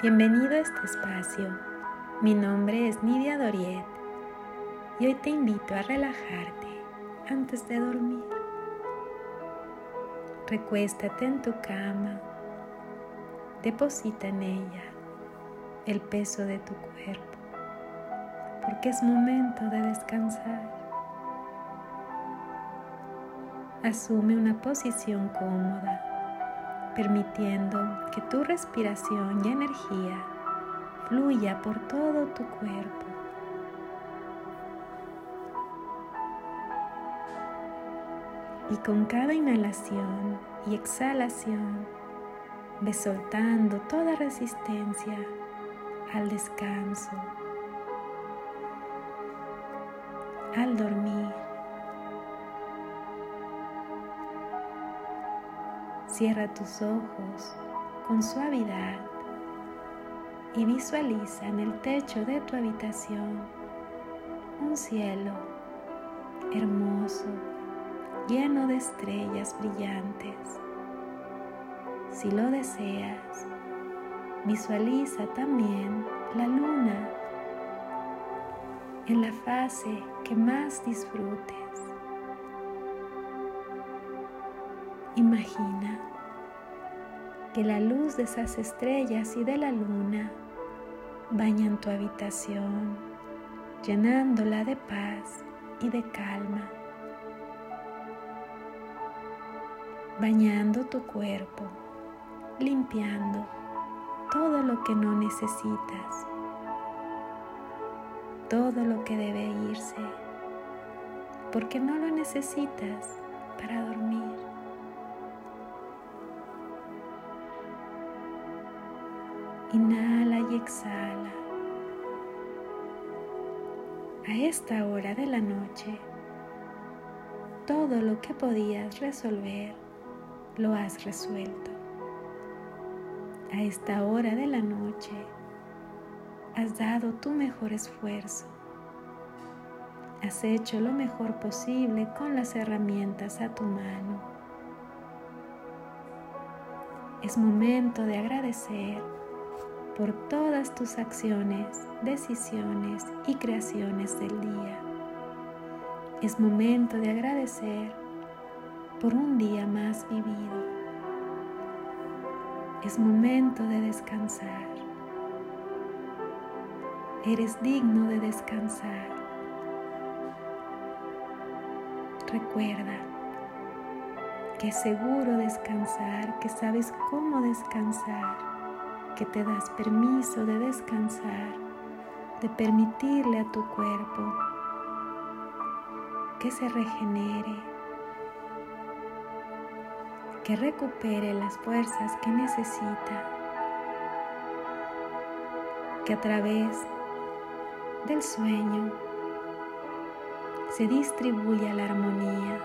Bienvenido a este espacio. Mi nombre es Nidia Doriet y hoy te invito a relajarte antes de dormir. Recuéstate en tu cama, deposita en ella el peso de tu cuerpo, porque es momento de descansar. Asume una posición cómoda permitiendo que tu respiración y energía fluya por todo tu cuerpo. Y con cada inhalación y exhalación, ve soltando toda resistencia al descanso, al dormir. Cierra tus ojos con suavidad y visualiza en el techo de tu habitación un cielo hermoso, lleno de estrellas brillantes. Si lo deseas, visualiza también la luna en la fase que más disfrutes. Imagina que la luz de esas estrellas y de la luna bañan tu habitación, llenándola de paz y de calma, bañando tu cuerpo, limpiando todo lo que no necesitas, todo lo que debe irse, porque no lo necesitas para dormir. Inhala y exhala. A esta hora de la noche, todo lo que podías resolver lo has resuelto. A esta hora de la noche, has dado tu mejor esfuerzo. Has hecho lo mejor posible con las herramientas a tu mano. Es momento de agradecer por todas tus acciones, decisiones y creaciones del día. Es momento de agradecer por un día más vivido. Es momento de descansar. Eres digno de descansar. Recuerda que es seguro descansar, que sabes cómo descansar que te das permiso de descansar, de permitirle a tu cuerpo que se regenere, que recupere las fuerzas que necesita, que a través del sueño se distribuya la armonía.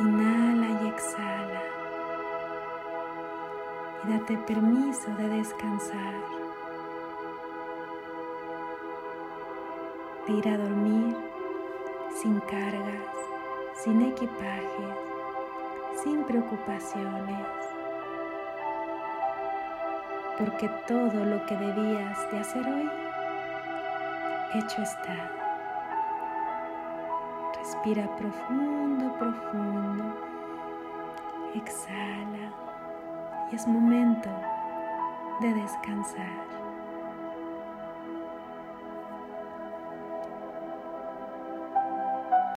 Inhala y exhala y date permiso de descansar, de ir a dormir sin cargas, sin equipajes, sin preocupaciones, porque todo lo que debías de hacer hoy, hecho está. Respira profundo, profundo. Exhala y es momento de descansar.